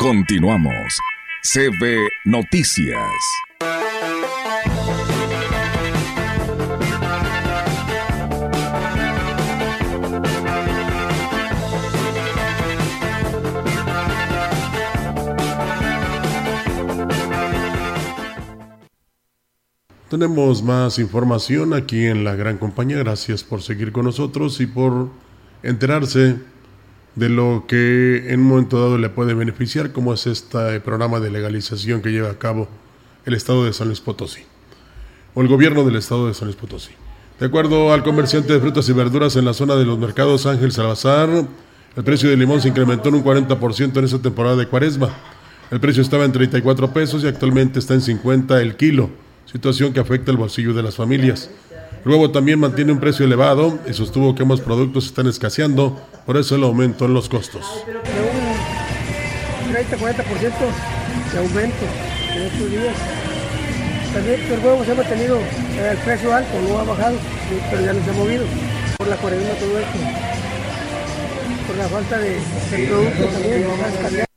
Continuamos. CB Noticias. Tenemos más información aquí en la gran compañía. Gracias por seguir con nosotros y por enterarse de lo que en un momento dado le puede beneficiar, como es este programa de legalización que lleva a cabo el Estado de San Luis Potosí, o el gobierno del Estado de San Luis Potosí. De acuerdo al comerciante de frutas y verduras en la zona de los mercados Ángel Salazar, el precio del limón se incrementó en un 40% en esta temporada de cuaresma. El precio estaba en 34 pesos y actualmente está en 50 el kilo, situación que afecta el bolsillo de las familias. El huevo también mantiene un precio elevado y sostuvo que ambos productos están escaseando, por eso el aumento en los costos. De un 30-40% de aumento en estos días. También el huevo se ha mantenido el precio alto, no ha bajado, pero ya no se ha movido por la cuarentena todo esto. Por la falta de, de productos también, no ha escaseado.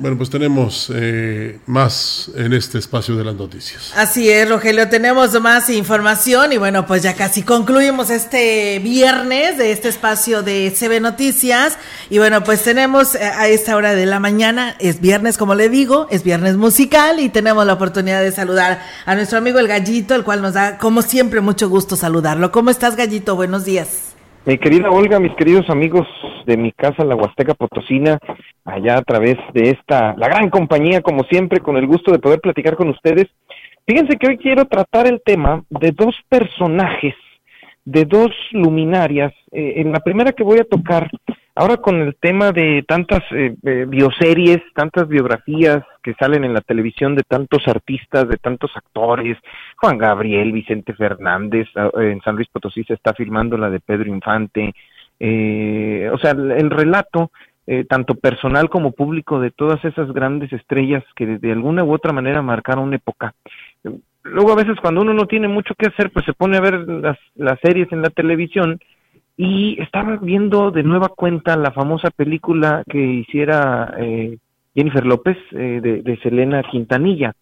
Bueno, pues tenemos eh, más en este espacio de las noticias. Así es, Rogelio, tenemos más información y bueno, pues ya casi concluimos este viernes de este espacio de CB Noticias y bueno, pues tenemos eh, a esta hora de la mañana, es viernes como le digo, es viernes musical y tenemos la oportunidad de saludar a nuestro amigo el Gallito, el cual nos da como siempre mucho gusto saludarlo. ¿Cómo estás, Gallito? Buenos días. Mi querida Olga, mis queridos amigos de mi casa, la Huasteca Potosina, allá a través de esta, la gran compañía, como siempre, con el gusto de poder platicar con ustedes. Fíjense que hoy quiero tratar el tema de dos personajes, de dos luminarias. Eh, en la primera que voy a tocar ahora con el tema de tantas eh, eh, bioseries, tantas biografías que salen en la televisión de tantos artistas, de tantos actores, Juan Gabriel, Vicente Fernández, ah, en San Luis Potosí se está filmando la de Pedro Infante, o sea, el, relato tanto personal como público de todas esas grandes estrellas que de alguna u otra manera marcaron época. Luego a veces cuando uno no tiene mucho que hacer, pues se pone a ver las, las series en la televisión y estaba viendo de nueva cuenta la famosa película que hiciera eh, Jennifer López eh, de, Selena Quintanilla.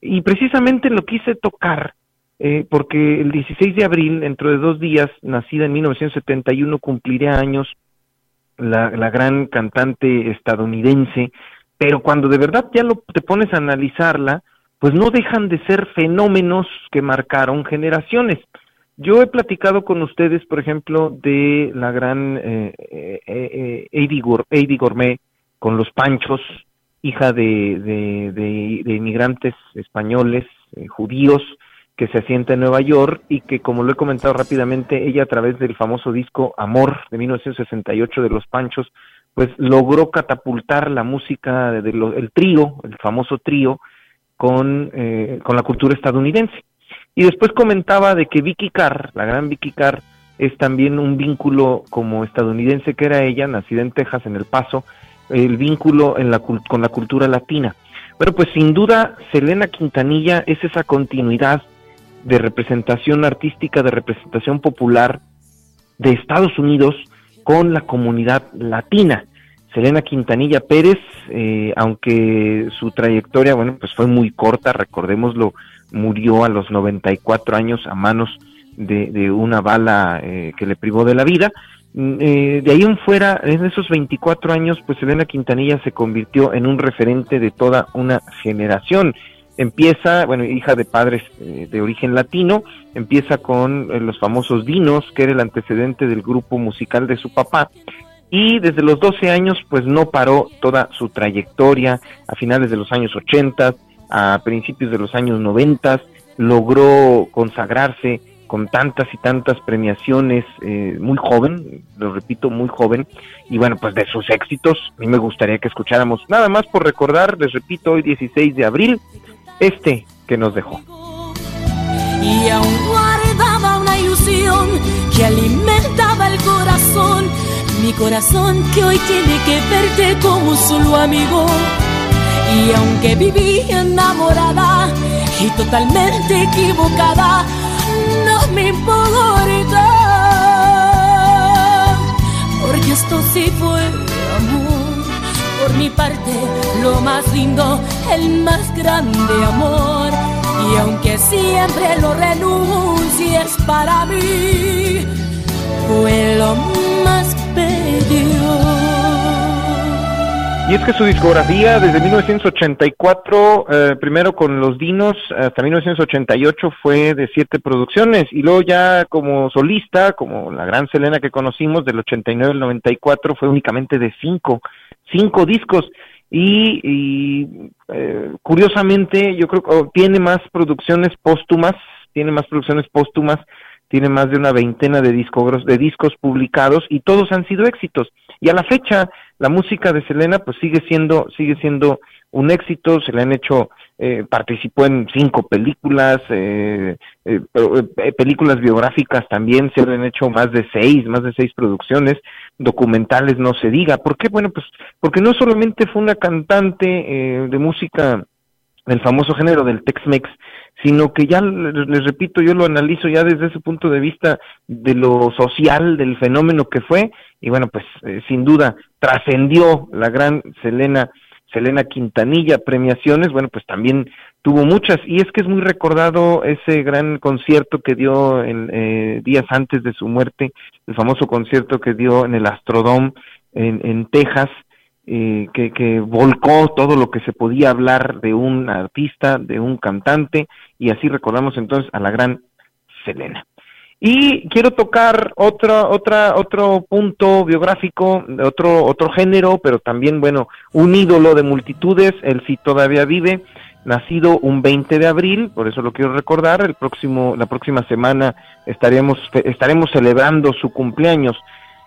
Y precisamente lo quise tocar eh, porque el 16 de abril, dentro de dos días, nacida en 1971, cumpliría años la, la gran cantante estadounidense, pero cuando de verdad ya lo, te pones a analizarla, pues no dejan de ser fenómenos que marcaron generaciones. Yo he platicado con ustedes, por ejemplo, de la gran eh, eh, eh Eddie, Gourmet con los Panchos, hija de, de, inmigrantes españoles, eh, judíos, que se asienta en Nueva York y que, como lo he comentado rápidamente, ella a través del famoso disco Amor de 1968 de los Panchos, pues logró catapultar la música del trío, el famoso trío, con, eh, con la cultura estadounidense. Y después comentaba de que Vicky Carr, la gran Vicky Carr, es también un vínculo como estadounidense que era ella, nacida en Texas, en El Paso, el vínculo en la, con la cultura latina. Bueno, pues sin duda Selena Quintanilla es esa continuidad de representación artística, de representación popular de Estados Unidos con la comunidad latina. Selena Quintanilla Pérez, eh, aunque su trayectoria, bueno, pues fue muy corta, recordémoslo, murió a los 94 años a manos de, una bala eh, que le privó de la vida. Mm, eh, de ahí en fuera, en esos 24 años, pues Selena Quintanilla se convirtió en un referente de toda una generación. Empieza, bueno, hija de padres de origen latino, empieza con los famosos Dinos, que era el antecedente del grupo musical de su papá, y desde los 12 años pues no paró toda su trayectoria a finales de los años 80, a principios de los años 90, logró consagrarse con tantas y tantas premiaciones, eh, muy joven, lo repito, muy joven, y bueno, pues de sus éxitos, a mí me gustaría que escucháramos, nada más por recordar, les repito, hoy 16 de abril, este que nos dejó. Y aún guardaba una ilusión que alimentaba el corazón mi corazón que hoy tiene que verte como solo amigo. Y aunque viví enamorada y totalmente equivocada, no me importa. Porque esto sí fue amor. Por mi parte, lo más lindo, el más grande amor. Y aunque siempre lo renuncies para mí, fue lo más y es que su discografía desde 1984, eh, primero con Los Dinos, hasta 1988 fue de siete producciones y luego ya como solista, como la gran Selena que conocimos del 89 al 94 fue únicamente de cinco, cinco discos y, eh, curiosamente yo creo que oh, tiene más producciones póstumas, tiene más producciones póstumas tiene más de una veintena de discos, de discos publicados y todos han sido éxitos. Y a la fecha, la música de Selena pues sigue siendo, sigue siendo un éxito, se le han hecho, eh, participó en cinco películas, eh, eh, películas biográficas también, se le han hecho más de seis, más de seis producciones, documentales no se diga. ¿Por qué? Bueno, pues porque no solamente fue una cantante de música del famoso género del Tex-Mex, sino que ya les repito, yo lo analizo ya desde ese punto de vista de lo social del fenómeno que fue y bueno, pues eh, sin duda trascendió la gran Selena Selena Quintanilla premiaciones, bueno, pues también tuvo muchas y es que es muy recordado ese gran concierto que dio en, eh, días antes de su muerte, el famoso concierto que dio en el Astrodome en, en Texas, eh, que, que, volcó todo lo que se podía hablar de un artista, de un cantante, y así recordamos entonces a la gran Selena. Y quiero tocar otra, otra, otro punto biográfico, otro, otro género, pero también, bueno, un ídolo de multitudes, él sí todavía vive, nacido un 20 de abril, por eso lo quiero recordar, el próximo, la próxima semana estaremos, estaremos celebrando su cumpleaños.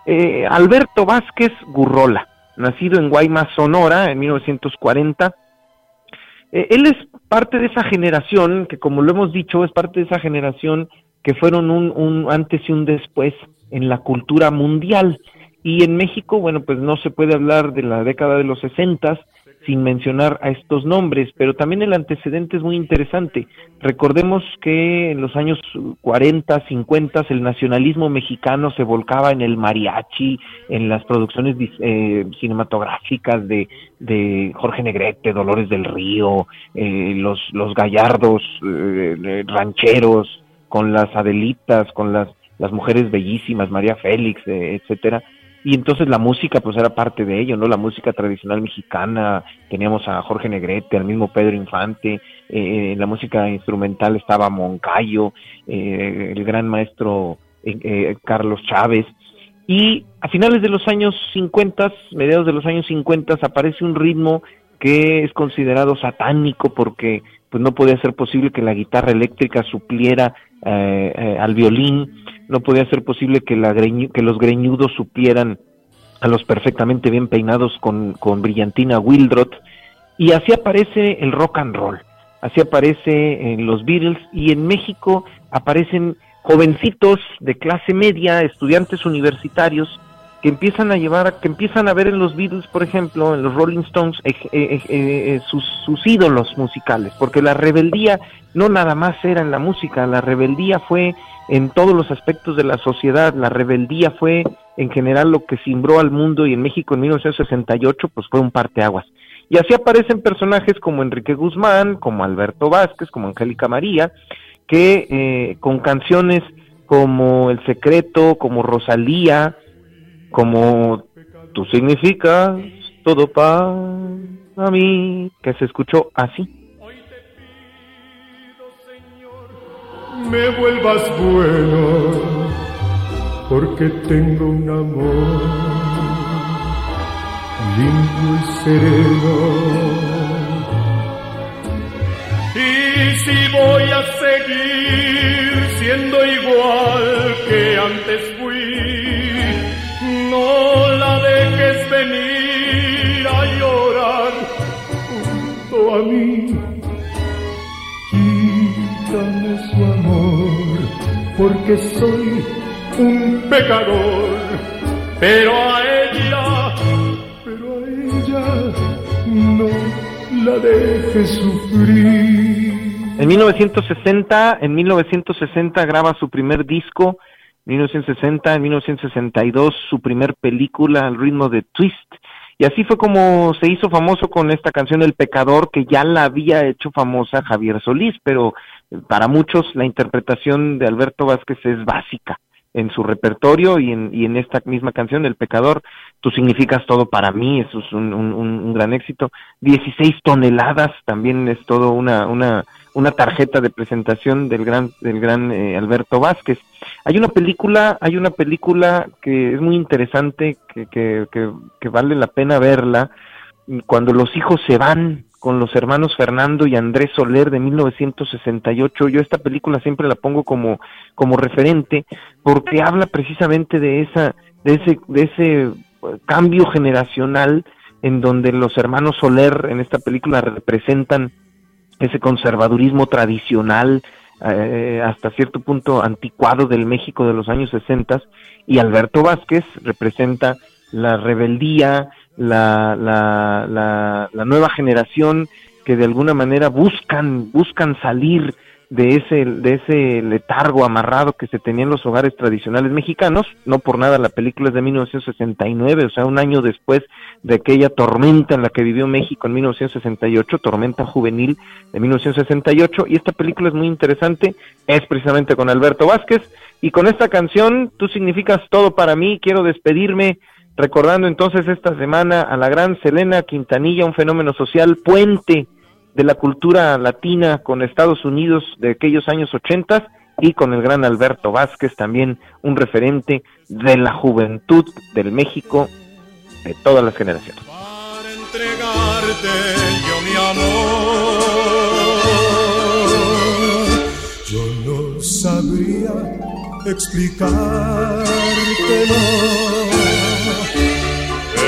Eh, Alberto Vázquez Gurrola, nacido en Guaymas, Sonora, en 1940. Eh, él es parte de esa generación, que como lo hemos dicho, es parte de esa generación que fueron un, un antes y un después en la cultura mundial. Y en México, bueno, pues no se puede hablar de la década de los sesentas sin mencionar a estos nombres, pero también el antecedente es muy interesante. Recordemos que en los años 40, 50 el nacionalismo mexicano se volcaba en el mariachi, en las producciones eh, cinematográficas de, de, Jorge Negrete, Dolores del Río, eh, los, gallardos eh, rancheros, con las Adelitas, con las, las mujeres bellísimas, María Félix, etcétera y entonces la música pues era parte de ello, ¿no? La música tradicional mexicana, teníamos a Jorge Negrete, al mismo Pedro Infante, eh, en la música instrumental estaba Moncayo, eh, el gran maestro eh, Carlos Chávez, y a finales de los años 50, mediados de los años 50, aparece un ritmo que es considerado satánico porque pues no podía ser posible que la guitarra eléctrica supliera al violín, no podía ser posible que, la que los greñudos supieran a los perfectamente bien peinados con, con brillantina Wildrot, y así aparece el rock and roll, así aparece en los Beatles, y en México aparecen jovencitos de clase media, estudiantes universitarios, que empiezan a llevar, que empiezan a ver en los Beatles, por ejemplo, en los Rolling Stones, eh, eh, eh, sus, sus ídolos musicales, porque la rebeldía no nada más era en la música, la rebeldía fue en todos los aspectos de la sociedad. La rebeldía fue en general lo que cimbró al mundo y en México en 1968 pues fue un parteaguas. Y así aparecen personajes como Enrique Guzmán, como Alberto Vázquez, como Angélica María, que eh, con canciones como El Secreto, como Rosalía, como Tú significas todo para mí, que se escuchó así. Me vuelvas bueno, porque tengo un amor limpio y sereno. Y si voy a seguir siendo igual que antes fui, no la dejes venir a llorar junto a mí. Su porque soy un pecador, pero a ella, pero a ella no la deje sufrir. En 1960, en 1960 graba su primer disco, 1960, en 1962 su primer película al ritmo de Twist, y así fue como se hizo famoso con esta canción El Pecador, que ya la había hecho famosa Javier Solís, pero para muchos la interpretación de Alberto Vázquez es básica en su repertorio y en, y en esta misma canción, El Pecador, tú significas todo para mí, eso es un, gran éxito. 16 toneladas también es todo una, una, una tarjeta de presentación del gran, del gran eh, Alberto Vázquez. Hay una película, hay una película que es muy interesante, que, que, que vale la pena verla, cuando los hijos se van con los hermanos Fernando y Andrés Soler de 1968. Yo esta película siempre la pongo como, como referente porque habla precisamente de esa, de ese, de ese eh, cambio generacional en donde los hermanos Soler en esta película representan ese conservadurismo tradicional eh, hasta cierto punto anticuado del México de los años 60 y Alberto Vázquez representa la rebeldía, la, la, la, nueva generación que de alguna manera buscan, buscan salir de ese, de ese letargo amarrado que se tenía en los hogares tradicionales mexicanos. No por nada la película es de 1969, o sea, un año después de aquella tormenta en la que vivió México en 1968, tormenta juvenil de 1968. Y esta película es muy interesante, es precisamente con Alberto Vázquez. Y con esta canción, tú significas todo para mí, quiero despedirme Recordando entonces esta semana a la gran Selena Quintanilla, un fenómeno social puente de la cultura latina con Estados Unidos de aquellos años 80 y con el gran Alberto Vázquez, también un referente de la juventud del México de todas las generaciones. Para entregarte yo mi amor, yo no sabría explicártelo.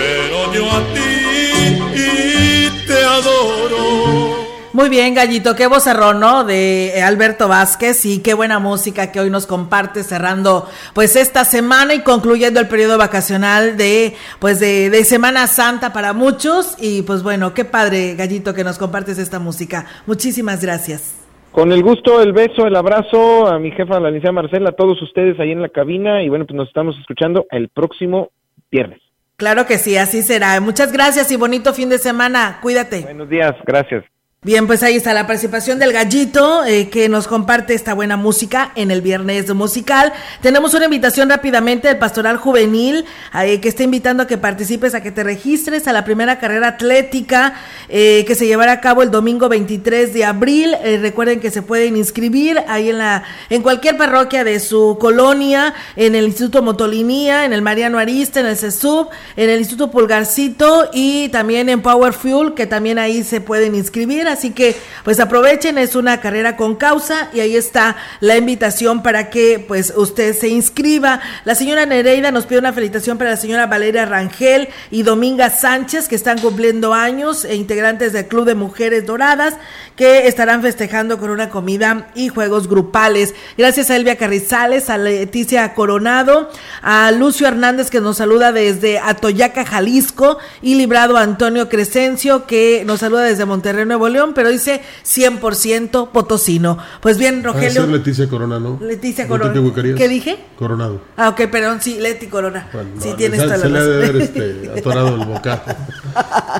Pero yo a ti te adoro. Muy bien, Gallito, qué vocerrón, ¿no? De Alberto Vázquez y qué buena música que hoy nos comparte cerrando pues esta semana y concluyendo el periodo vacacional de pues de, de Semana Santa para muchos y pues bueno, qué padre, Gallito, que nos compartes esta música. Muchísimas gracias. Con el gusto, el beso, el abrazo a mi jefa, la licenciada Marcela, a todos ustedes ahí en la cabina y bueno, pues nos estamos escuchando el próximo viernes. Claro que sí, así será. Muchas gracias y bonito fin de semana. Cuídate. Buenos días, gracias. Bien, pues ahí está la participación del gallito eh, que nos comparte esta buena música en el viernes musical. Tenemos una invitación rápidamente del Pastoral Juvenil eh, que está invitando a que participes, a que te registres a la primera carrera atlética eh, que se llevará a cabo el domingo 23 de abril. recuerden que se pueden inscribir ahí en la en cualquier parroquia de su colonia, en el Instituto Motolinía, en el Mariano Arista, en el CESUB, en el Instituto Pulgarcito y también en Power Fuel que también ahí se pueden inscribir así que pues aprovechen, es una carrera con causa y ahí está la invitación para que pues usted se inscriba. La señora Nereida nos pide una felicitación para la señora Valeria Rangel y Dominga Sánchez que están cumpliendo años e integrantes del Club de Mujeres Doradas que estarán festejando con una comida y juegos grupales. Gracias a Elvia Carrizales, a Leticia Coronado, a Lucio Hernández que nos saluda desde Atoyaca, Jalisco y librado Antonio Crescencio que nos saluda desde Monterrey, Nuevo León pero dice 100% potosino. Pues bien, Rogelio. Leticia Corona, ¿no? Leticia Corona. ¿Qué dije? Coronado. Ah, ok, perdón, sí, Leti Corona. sí, tienes toda la Se le ha de ver este, atorado el bocajo.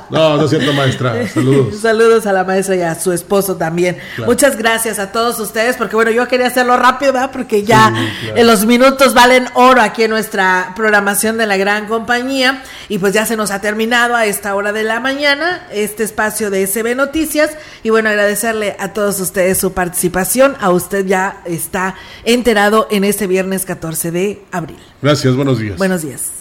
No, no es cierto, maestra. Saludos. Saludos a la maestra y a su esposo también. Muchas gracias a todos ustedes, porque bueno, yo quería hacerlo rápido, ¿verdad? Porque ya en los minutos valen oro aquí en nuestra programación de la gran compañía. Y pues ya se nos ha terminado a esta hora de la mañana este espacio de SB Noticias. Y bueno, agradecerle a todos ustedes su participación. A usted ya está enterado en este viernes 14 de abril. Gracias, buenos días. Buenos días.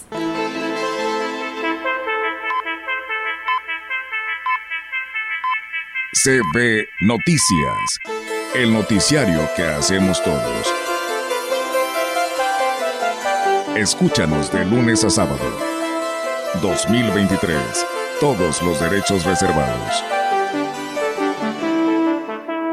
CB Noticias, el noticiario que hacemos todos. Escúchanos de lunes a sábado. 2023. Todos los derechos reservados.